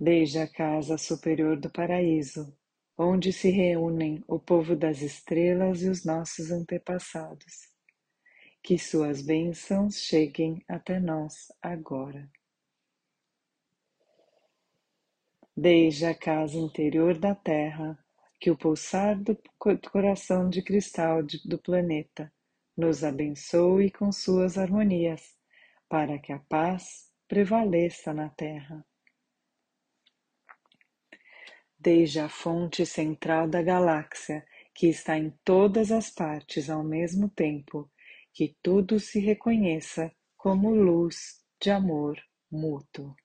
Desde a casa superior do paraíso, onde se reúnem o povo das estrelas e os nossos antepassados. Que suas bênçãos cheguem até nós agora. Desde a casa interior da Terra, que o pulsar do coração de cristal do planeta nos abençoe com suas harmonias, para que a paz prevaleça na Terra desde a fonte central da galáxia, que está em todas as partes ao mesmo tempo, que tudo se reconheça como luz de amor mútuo.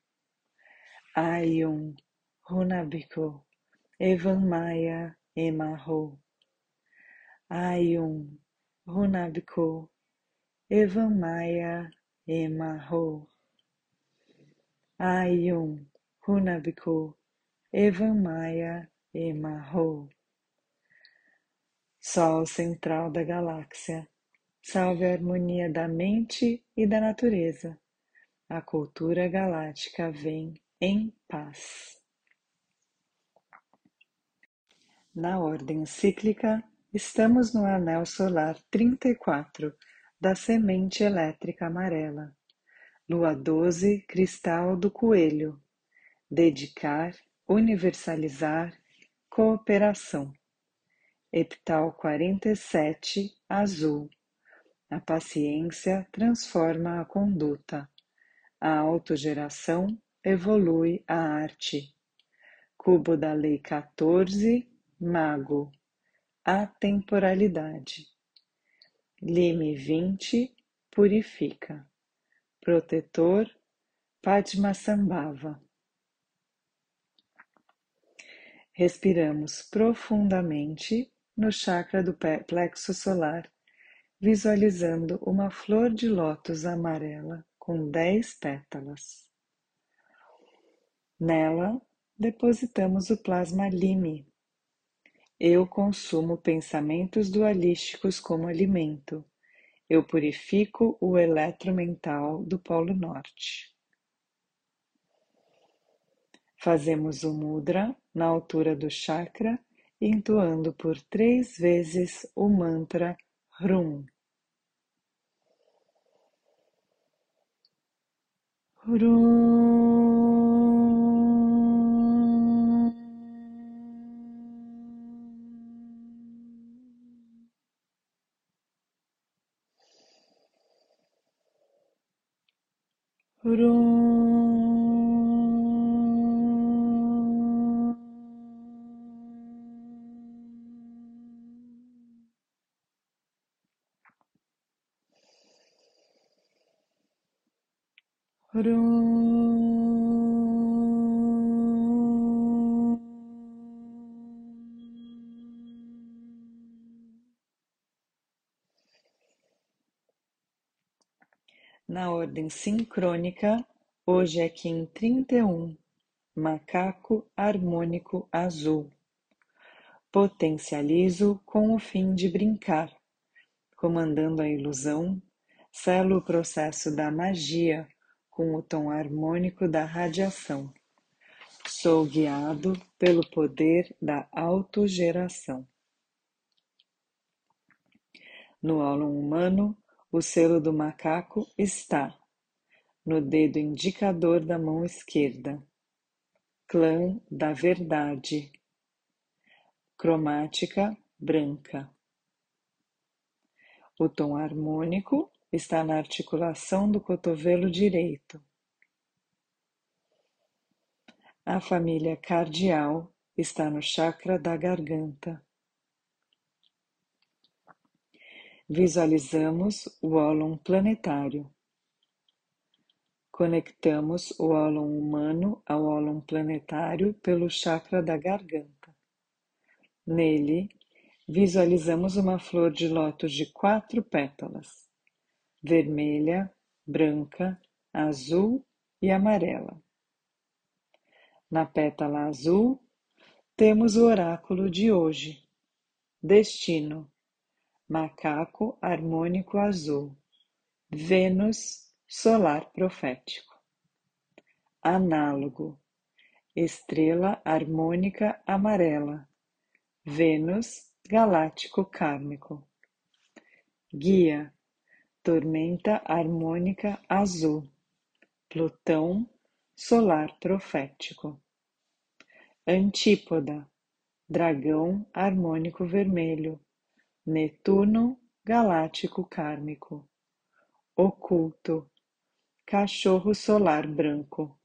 Ayum Runabiko Evan Maya Emarro Ayum Runabiko Evan Maya Emarro Ayum Runabiko Evan Maia Emarro. Sol central da galáxia, salve a harmonia da mente e da natureza. A cultura galáctica vem em paz. Na ordem cíclica, estamos no anel solar 34 da semente elétrica amarela. Lua 12, cristal do coelho. Dedicar universalizar, cooperação. Epital 47, azul. A paciência transforma a conduta. A autogeração evolui a arte. Cubo da Lei 14, Mago. A temporalidade. Lime 20, purifica. Protetor, Padmasambhava. Respiramos profundamente no chakra do plexo solar, visualizando uma flor de lótus amarela com dez pétalas. Nela, depositamos o plasma Lime. Eu consumo pensamentos dualísticos como alimento. Eu purifico o eletromental do Polo Norte. Fazemos o mudra na altura do chakra, entoando por três vezes o mantra Hrum. Hrum. Hrum. Na ordem sincrônica, hoje é Kim 31, macaco harmônico azul. Potencializo com o fim de brincar, comandando a ilusão, selo o processo da magia com o tom harmônico da radiação. Sou guiado pelo poder da autogeração. No ólon humano, o selo do macaco está no dedo indicador da mão esquerda. Clã da Verdade. Cromática branca. O tom harmônico está na articulação do cotovelo direito. A família cardial está no chakra da garganta. Visualizamos o ólon planetário. Conectamos o ólon humano ao ólon planetário pelo chakra da garganta. Nele, visualizamos uma flor de lótus de quatro pétalas: vermelha, branca, azul e amarela. Na pétala azul, temos o oráculo de hoje. Destino: macaco harmônico azul. Vênus solar profético. Análogo: estrela harmônica amarela. Vênus galáctico kármico. Guia: tormenta harmônica azul. Plutão solar profético. Antípoda, dragão harmônico vermelho, Netuno galáctico kármico. Oculto, cachorro solar branco,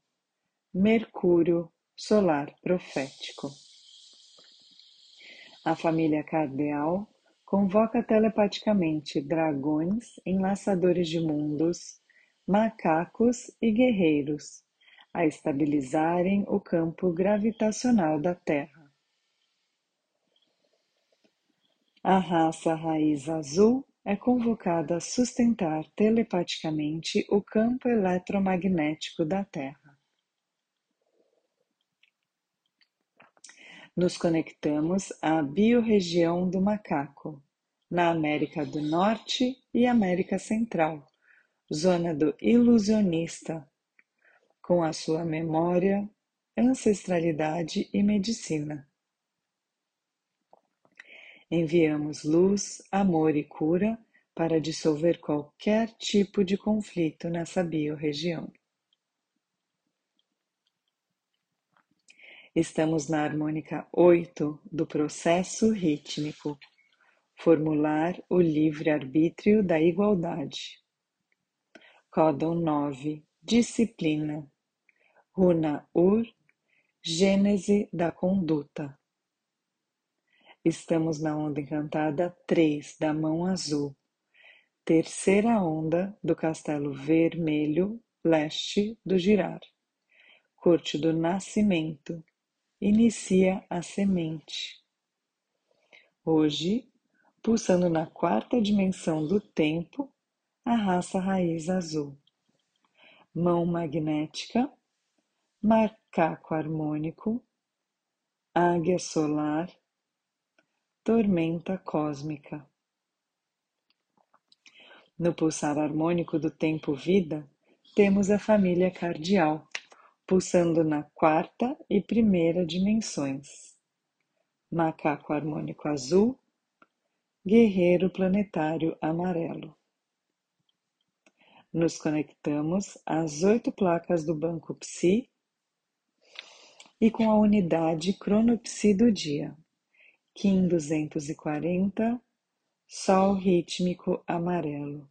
Mercúrio solar profético. A família cardeal convoca telepaticamente dragões, enlaçadores de mundos, macacos e guerreiros a estabilizarem o campo gravitacional da Terra. A raça raiz azul é convocada a sustentar telepaticamente o campo eletromagnético da Terra. Nos conectamos à biorregião do macaco, na América do Norte e América Central, zona do ilusionista, com a sua memória, ancestralidade e medicina. Enviamos luz, amor e cura para dissolver qualquer tipo de conflito nessa biorregião. Estamos na harmônica 8 do processo rítmico. Formular o livre-arbítrio da igualdade. Códon 9 Disciplina Runa Ur, Gênese da conduta. Estamos na onda encantada 3 da mão azul, terceira onda do castelo vermelho leste do girar. Corte do nascimento, inicia a semente. Hoje, pulsando na quarta dimensão do tempo, a raça raiz azul. Mão magnética macaco harmônico, águia solar, tormenta cósmica. No pulsar harmônico do tempo-vida, temos a família cardial, pulsando na quarta e primeira dimensões. Macaco harmônico azul, guerreiro planetário amarelo. Nos conectamos às oito placas do banco Psi e com a unidade cronopsi do dia, Kim 240, Sol rítmico amarelo.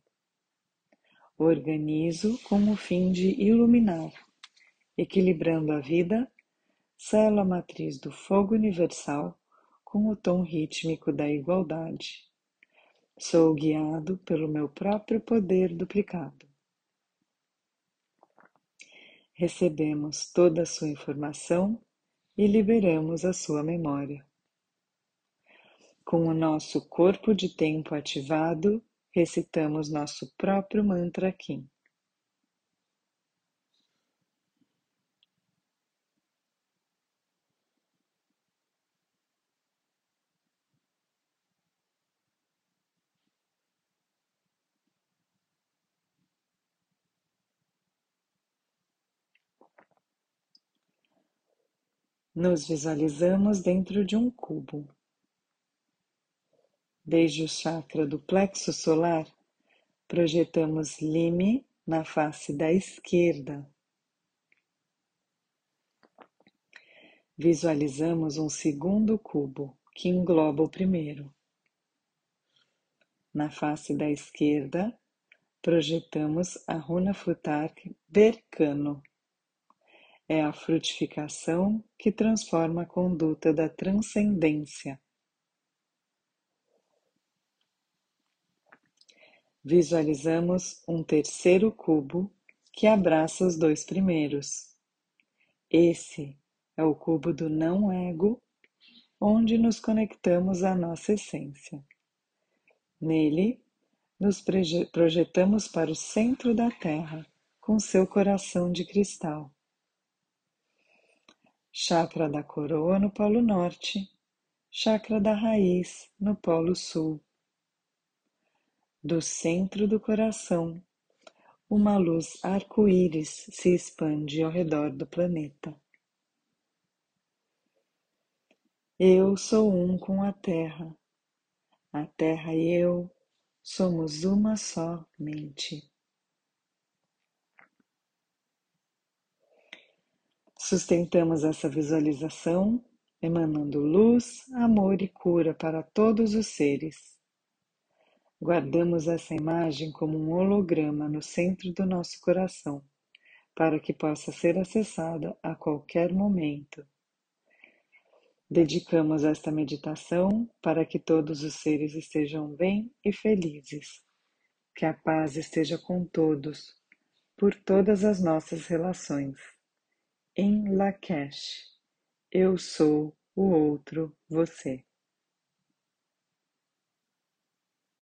Organizo com o fim de iluminar, equilibrando a vida, célula matriz do fogo universal com o tom rítmico da igualdade. Sou guiado pelo meu próprio poder duplicado. Recebemos toda a sua informação e liberamos a sua memória. Com o nosso corpo de tempo ativado, recitamos nosso próprio mantra Kim. Nos visualizamos dentro de um cubo. Desde o chakra do plexo solar, projetamos lime na face da esquerda. Visualizamos um segundo cubo que engloba o primeiro. Na face da esquerda, projetamos a runa Futark Bercano. É a frutificação que transforma a conduta da transcendência. Visualizamos um terceiro cubo que abraça os dois primeiros. Esse é o cubo do não-ego, onde nos conectamos à nossa essência. Nele, nos projetamos para o centro da Terra com seu coração de cristal. Chakra da coroa no Polo Norte, chakra da raiz no Polo Sul. Do centro do coração, uma luz arco-íris se expande ao redor do planeta. Eu sou um com a Terra. A Terra e eu Somos uma só mente. Sustentamos essa visualização emanando luz, amor e cura para todos os seres. Guardamos essa imagem como um holograma no centro do nosso coração, para que possa ser acessada a qualquer momento. Dedicamos esta meditação para que todos os seres estejam bem e felizes. Que a paz esteja com todos, por todas as nossas relações. Em Lakesh, eu sou o outro você.